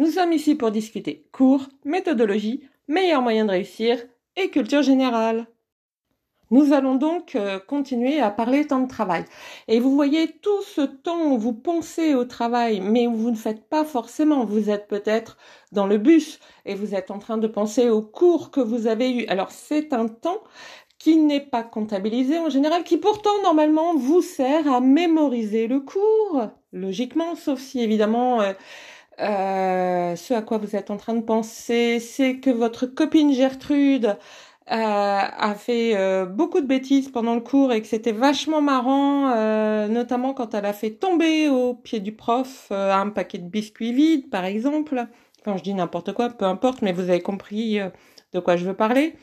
Nous sommes ici pour discuter cours, méthodologie, meilleurs moyens de réussir et culture générale. Nous allons donc euh, continuer à parler temps de travail. Et vous voyez tout ce temps où vous pensez au travail, mais où vous ne faites pas forcément. Vous êtes peut-être dans le bus et vous êtes en train de penser aux cours que vous avez eus. Alors c'est un temps qui n'est pas comptabilisé en général, qui pourtant normalement vous sert à mémoriser le cours, logiquement, sauf si évidemment euh, euh, ce à quoi vous êtes en train de penser, c'est que votre copine Gertrude euh, a fait euh, beaucoup de bêtises pendant le cours et que c'était vachement marrant, notamment quand elle a fait tomber au pied du prof un paquet de biscuits vides, par exemple. Enfin, je dis n'importe quoi, peu importe, mais vous avez compris de quoi je veux parler.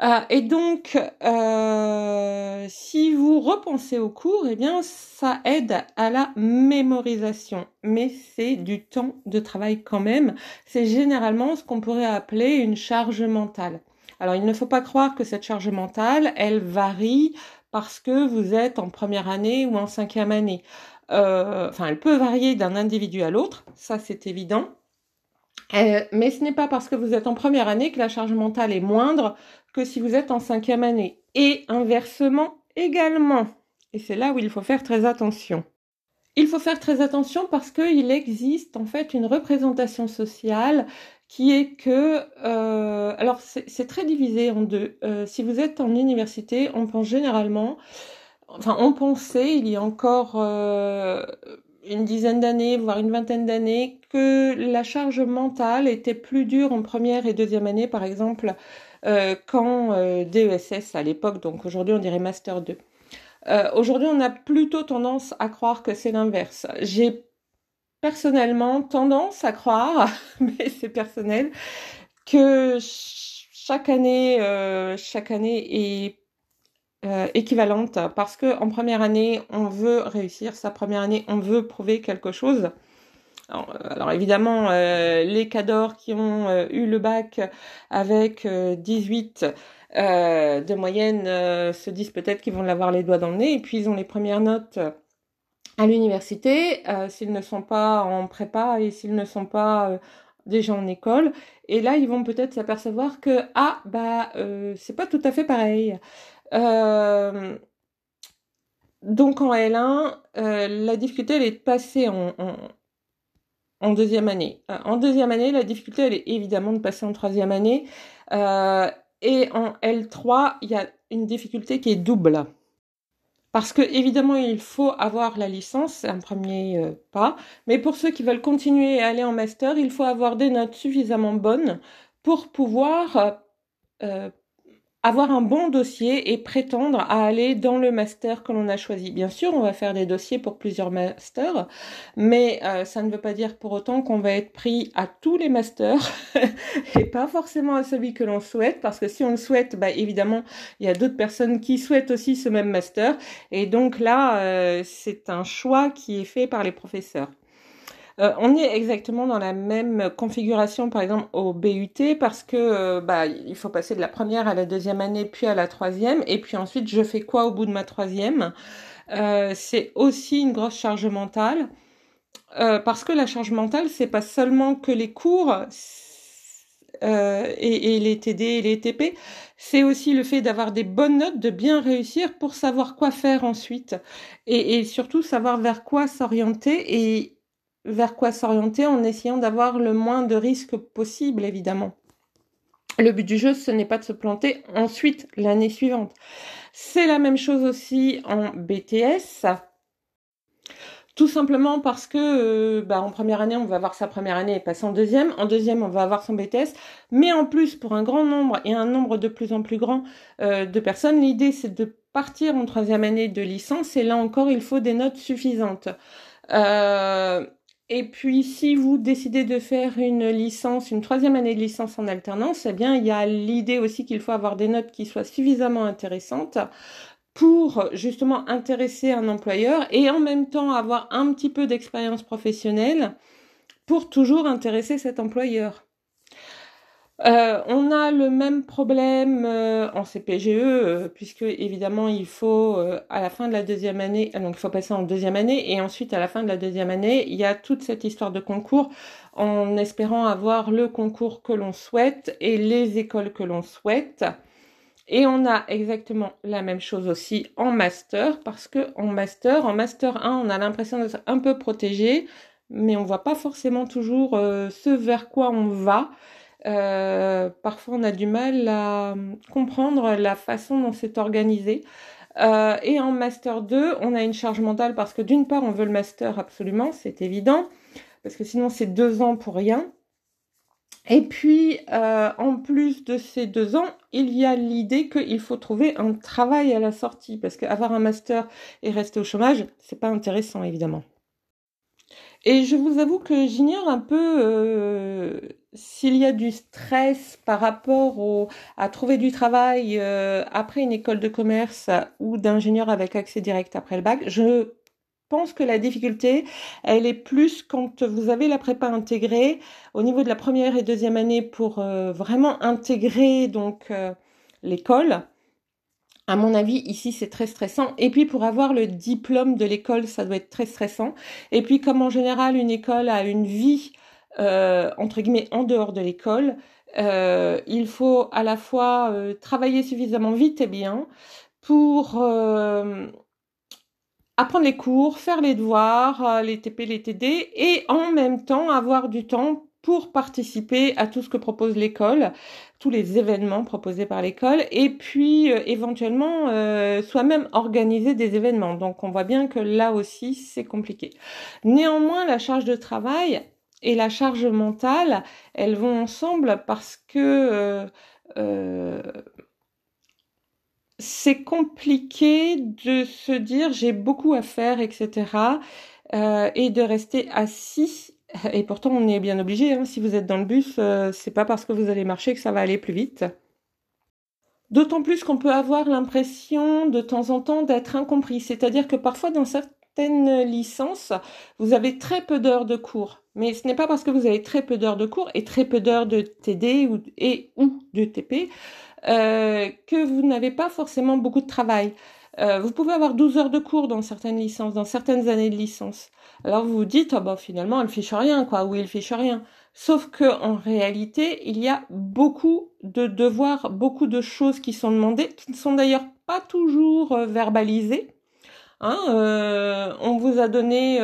Euh, et donc, euh, si vous repensez au cours, eh bien, ça aide à la mémorisation. Mais c'est du temps de travail quand même. C'est généralement ce qu'on pourrait appeler une charge mentale. Alors, il ne faut pas croire que cette charge mentale, elle varie parce que vous êtes en première année ou en cinquième année. Euh, enfin, elle peut varier d'un individu à l'autre, ça c'est évident. Euh, mais ce n'est pas parce que vous êtes en première année que la charge mentale est moindre que si vous êtes en cinquième année. Et inversement également. Et c'est là où il faut faire très attention. Il faut faire très attention parce qu'il existe en fait une représentation sociale qui est que, euh, alors c'est très divisé en deux. Euh, si vous êtes en université, on pense généralement, enfin on pensait il y a encore une dizaine d'années, voire une vingtaine d'années, que la charge mentale était plus dure en première et deuxième année, par exemple, euh, qu'en euh, DESS à l'époque, donc aujourd'hui on dirait Master 2. Euh, aujourd'hui on a plutôt tendance à croire que c'est l'inverse. J'ai personnellement tendance à croire, mais c'est personnel, que chaque année, chaque année est euh, équivalente parce que en première année on veut réussir. Sa première année on veut prouver quelque chose. Alors, euh, évidemment euh, les cadors qui ont eu le bac avec 18 de moyenne se disent peut-être qu'ils vont l'avoir les doigts dans le nez. Et puis ils ont les premières notes à l'université s'ils ne sont pas en prépa et s'ils ne sont pas déjà en école. Et là ils vont peut-être s'apercevoir que ah bah c'est pas tout à fait pareil euh, donc en L1, euh, la difficulté elle est de passer en, deuxième année. Euh, en deuxième année, la difficulté elle est évidemment de passer en troisième année. et en L3, il y a une difficulté qui est double. Parce que évidemment, il faut avoir la licence, c'est un premier pas. Mais pour ceux qui veulent continuer et aller en master, il faut avoir des notes suffisamment bonnes pour pouvoir avoir un bon dossier et prétendre à aller dans le master que l'on a choisi. Bien sûr, on va faire des dossiers pour plusieurs masters, mais euh, ça ne veut pas dire pour autant qu'on va être pris à tous les masters et pas forcément à celui que l'on souhaite, parce que si on le souhaite, bah, évidemment, il y a d'autres personnes qui souhaitent aussi ce même master, et donc là, euh, c'est un choix qui est fait par les professeurs. Euh, on est exactement dans la même configuration, par exemple, au BUT, parce que euh, bah, il faut passer de la première à la deuxième année, puis à la troisième, et puis ensuite, je fais quoi au bout de ma troisième? Euh, C'est aussi une grosse charge mentale, parce que la charge mentale, c'est pas seulement que les cours. et, les TD et les TP, c'est aussi le fait d'avoir des bonnes notes, de bien réussir pour savoir quoi faire ensuite et, et surtout savoir vers quoi s'orienter et, vers quoi s'orienter en essayant d'avoir le moins de risques possible, évidemment. Le but du jeu, ce n'est pas de se planter ensuite l'année suivante. C'est la même chose aussi en BTS. Tout simplement parce que euh, bah, en première année, on va avoir sa première année et passer en deuxième. En deuxième, on va avoir son BTS. Mais en plus, pour un grand nombre et un nombre de plus en plus grand euh, de personnes, l'idée c'est de partir en troisième année de licence. Et là encore, il faut des notes suffisantes. Euh, Et puis, si vous décidez de faire une licence, une troisième année de licence en alternance, eh bien, il y a l'idée aussi qu'il faut avoir des notes qui soient suffisamment intéressantes pour justement intéresser un employeur et en même temps avoir un petit peu d'expérience professionnelle pour toujours intéresser cet employeur. Euh, on a le même problème euh, en CPGE, euh, puisque évidemment il faut à la fin de la deuxième année, donc il faut passer en deuxième année, et ensuite à la fin de la deuxième année, il y a toute cette histoire de concours en espérant avoir le concours que l'on souhaite et les écoles que l'on souhaite. Et on a exactement la même chose aussi en master, parce que en master, en master 1, on a l'impression d'être un peu protégé, mais on voit pas forcément toujours ce vers quoi on va. Euh, parfois, on a du mal à comprendre la façon dont c'est organisé. Euh, et en master 2, on a une charge mentale parce que d'une part, on veut le master absolument, c'est évident, parce que sinon c'est deux ans pour rien. Et puis, euh, en plus de ces deux ans, il y a l'idée qu'il faut trouver un travail à la sortie, parce qu'avoir un master et rester au chômage, c'est pas intéressant, évidemment. Et je vous avoue que j'ignore un peu euh, s'il y a du stress par rapport à trouver du travail euh, après une école de commerce ou d'ingénieur avec accès direct après le bac. Je pense que la difficulté, elle est plus quand vous avez la prépa intégrée au niveau de la première et deuxième année pour euh, vraiment intégrer donc l'école à mon avis, ici, c'est très stressant. Et puis, pour avoir le diplôme de l'école, ça doit être très stressant. Et puis, comme en général, une école a une vie, euh, entre guillemets, en dehors de l'école, euh, il faut à la fois euh, travailler suffisamment vite et bien pour apprendre les cours, faire les devoirs, les TP, les TD, et en même temps avoir du temps pour participer à tout ce que propose l'école, tous les événements proposés par l'école, et puis euh, éventuellement euh, soi-même organiser des événements. Donc on voit bien que là aussi c'est compliqué. Néanmoins, la charge de travail et la charge mentale, elles vont ensemble parce que euh, c'est compliqué de se dire j'ai beaucoup à faire, etc. et de rester assis et pourtant, on est bien obligé. Hein. Si vous êtes dans le bus, euh, c'est pas parce que vous allez marcher que ça va aller plus vite. D'autant plus qu'on peut avoir l'impression de temps en temps d'être incompris. C'est-à-dire que parfois, dans certaines licences, vous avez très peu d'heures de cours. Mais ce n'est pas parce que vous avez très peu d'heures de cours et très peu d'heures de TD ou, et ou de TP euh, que vous n'avez pas forcément beaucoup de travail. Euh, vous pouvez avoir 12 heures de cours dans certaines licences, dans certaines années de licence. Alors vous vous dites, oh bah finalement elle fiche rien, quoi, ou il fiche rien. Sauf que en réalité, il y a beaucoup de devoirs, beaucoup de choses qui sont demandées, qui ne sont d'ailleurs pas toujours euh, verbalisées. Hein, euh, on vous a donné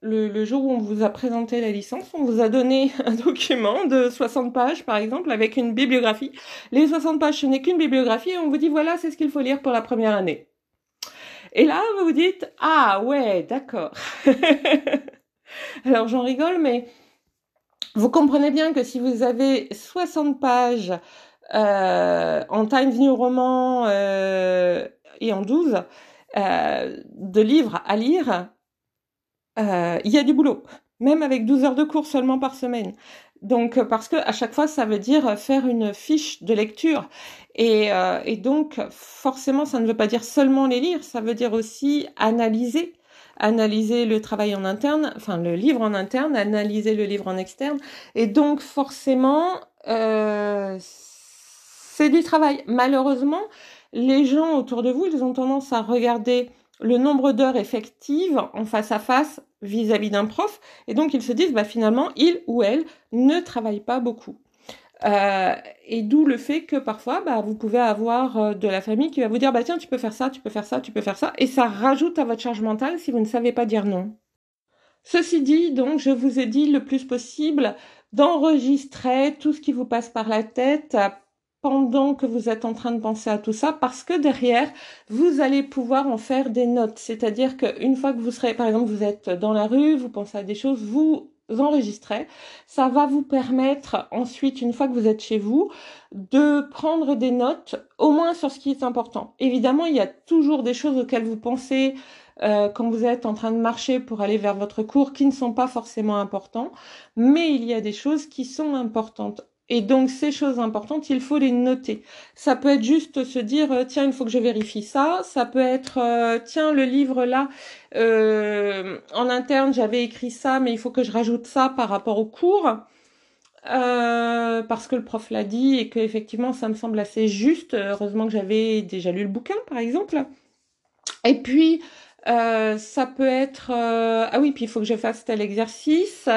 le, le, jour où on vous a présenté la licence, on vous a donné un document de 60 pages, par exemple, avec une bibliographie. Les 60 pages, ce n'est qu'une bibliographie, et on vous dit voilà, c'est ce qu'il faut lire pour la première année. Et là, vous vous dites, ah ouais, d'accord. Alors j'en rigole, mais vous comprenez bien que si vous avez 60 pages euh, en Times New Roman euh, et en 12 euh, de livres à lire, il y a du boulot, même avec 12 heures de cours seulement par semaine. Donc parce que à chaque fois ça veut dire faire une fiche de lecture et, euh, donc, forcément, ça ne veut pas dire seulement les lire, ça veut dire aussi analyser, analyser le travail en interne, enfin le livre en interne, analyser le livre en externe. Et donc, forcément, euh, c'est du travail. Malheureusement, les gens autour de vous, ils ont tendance à regarder le nombre d'heures effectives en face à face vis-à-vis d'un prof, et donc ils se disent, bah finalement, il ou elle ne travaille pas beaucoup. Euh, et d'où le fait que parfois, bah, vous pouvez avoir euh, de la famille qui va vous dire, bah tiens, tu peux faire ça, tu peux faire ça, tu peux faire ça, et ça rajoute à votre charge mentale si vous ne savez pas dire non. Ceci dit, donc, je vous ai dit le plus possible d'enregistrer tout ce qui vous passe par la tête pendant que vous êtes en train de penser à tout ça, parce que derrière, vous allez pouvoir en faire des notes. C'est-à-dire qu'une fois que vous serez, par exemple, vous êtes dans la rue, vous pensez à des choses, vous enregistrez. Ça va vous permettre ensuite, une fois que vous êtes chez vous, de prendre des notes, au moins sur ce qui est important. Évidemment, il y a toujours des choses auxquelles vous pensez euh, quand vous êtes en train de marcher pour aller vers votre cours qui ne sont pas forcément importants, mais il y a des choses qui sont importantes. Et donc ces choses importantes, il faut les noter. Ça peut être juste se dire euh, tiens il faut que je vérifie ça. Ça peut être euh, tiens le livre là euh, en interne j'avais écrit ça mais il faut que je rajoute ça par rapport au cours parce que le prof l'a dit et que effectivement ça me semble assez juste. Heureusement que j'avais déjà lu le bouquin par exemple. Et puis ça peut être ah oui puis il faut que je fasse tel exercice.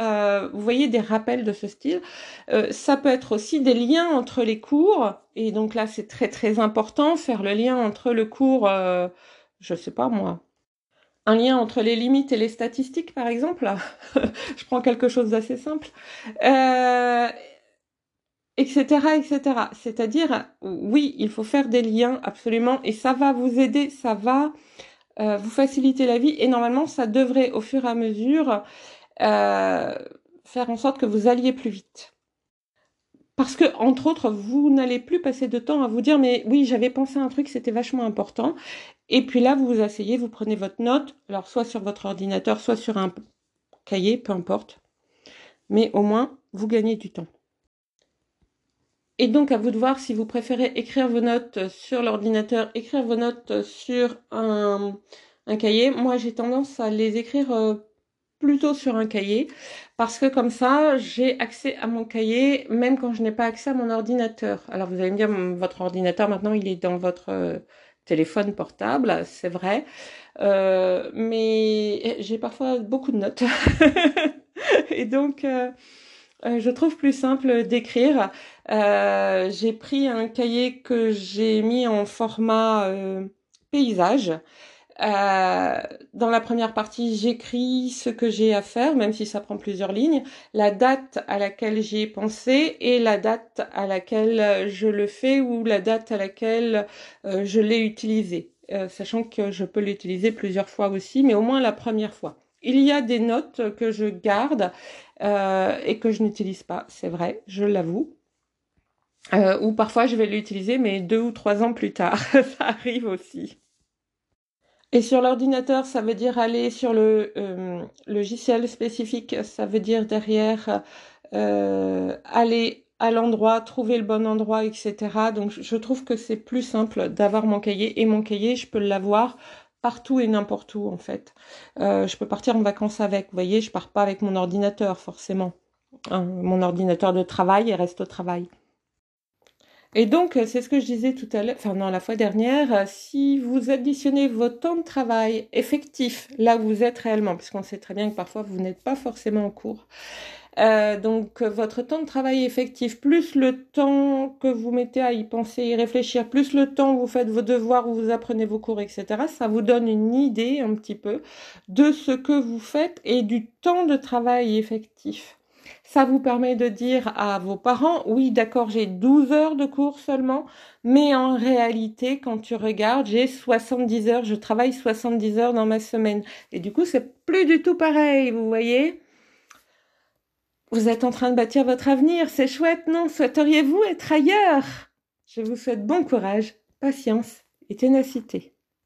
Euh, vous voyez des rappels de ce style. Euh, ça peut être aussi des liens entre les cours, et donc là c'est très très important, faire le lien entre le cours, euh, je sais pas moi, un lien entre les limites et les statistiques par exemple. je prends quelque chose d'assez simple. etc etc c'est-à-dire oui il faut faire des liens absolument et ça va vous aider ça va vous faciliter la vie et normalement ça devrait au fur et à mesure euh, faire en sorte que vous alliez plus vite. Parce que, entre autres, vous n'allez plus passer de temps à vous dire, mais oui, j'avais pensé à un truc, c'était vachement important. Et puis là, vous vous asseyez, vous prenez votre note, alors soit sur votre ordinateur, soit sur un cahier, peu importe. Mais au moins, vous gagnez du temps. Et donc, à vous de voir si vous préférez écrire vos notes sur l'ordinateur, écrire vos notes sur un, un cahier. Moi, j'ai tendance à les écrire euh, plutôt sur un cahier parce que comme ça, j'ai accès à mon cahier même quand je n'ai pas accès à mon ordinateur. Alors vous allez me dire, votre ordinateur maintenant, il est dans votre euh, téléphone portable, c'est vrai, euh, mais j'ai parfois beaucoup de notes. Et donc, euh, je trouve plus simple d'écrire. j'ai pris un cahier que j'ai mis en format paysage. Euh, dans la première partie, j'écris ce que j'ai à faire, même si ça prend plusieurs lignes, la date à laquelle j'y ai pensé et la date à laquelle je le fais ou la date à laquelle euh, je l'ai utilisé, euh, sachant que je peux l'utiliser plusieurs fois aussi, mais au moins la première fois. Il y a des notes que je garde et que je n'utilise pas, c'est vrai, je l'avoue. ou parfois je vais l'utiliser, mais deux ou trois ans plus tard, ça arrive aussi. Et sur l'ordinateur, ça veut dire aller sur le euh, logiciel spécifique, ça veut dire derrière euh, aller à l'endroit, trouver le bon endroit, etc. Donc je trouve que c'est plus simple d'avoir mon cahier et mon cahier, je peux l'avoir partout et n'importe où en fait. Euh, je peux partir en vacances avec, vous voyez, je pars pas avec mon ordinateur forcément. Hein, mon ordinateur de travail, il reste au travail. Et donc, c'est ce que je disais tout à l'heure, enfin non, la fois dernière, si vous additionnez votre temps de travail effectif, là où vous êtes réellement, puisqu'on sait très bien que parfois vous n'êtes pas forcément en cours, euh, donc votre temps de travail effectif, plus le temps que vous mettez à y penser, y réfléchir, plus le temps où vous faites vos devoirs, où vous apprenez vos cours, etc., ça vous donne une idée un petit peu de ce que vous faites et du temps de travail effectif. Ça vous permet de dire à vos parents, oui, d'accord, j'ai 12 heures de cours seulement, mais en réalité, quand tu regardes, j'ai 70 heures, je travaille 70 heures dans ma semaine. Et du coup, c'est plus du tout pareil, vous voyez? Vous êtes en train de bâtir votre avenir, c'est chouette, non? Souhaiteriez-vous être ailleurs? Je vous souhaite bon courage, patience et ténacité.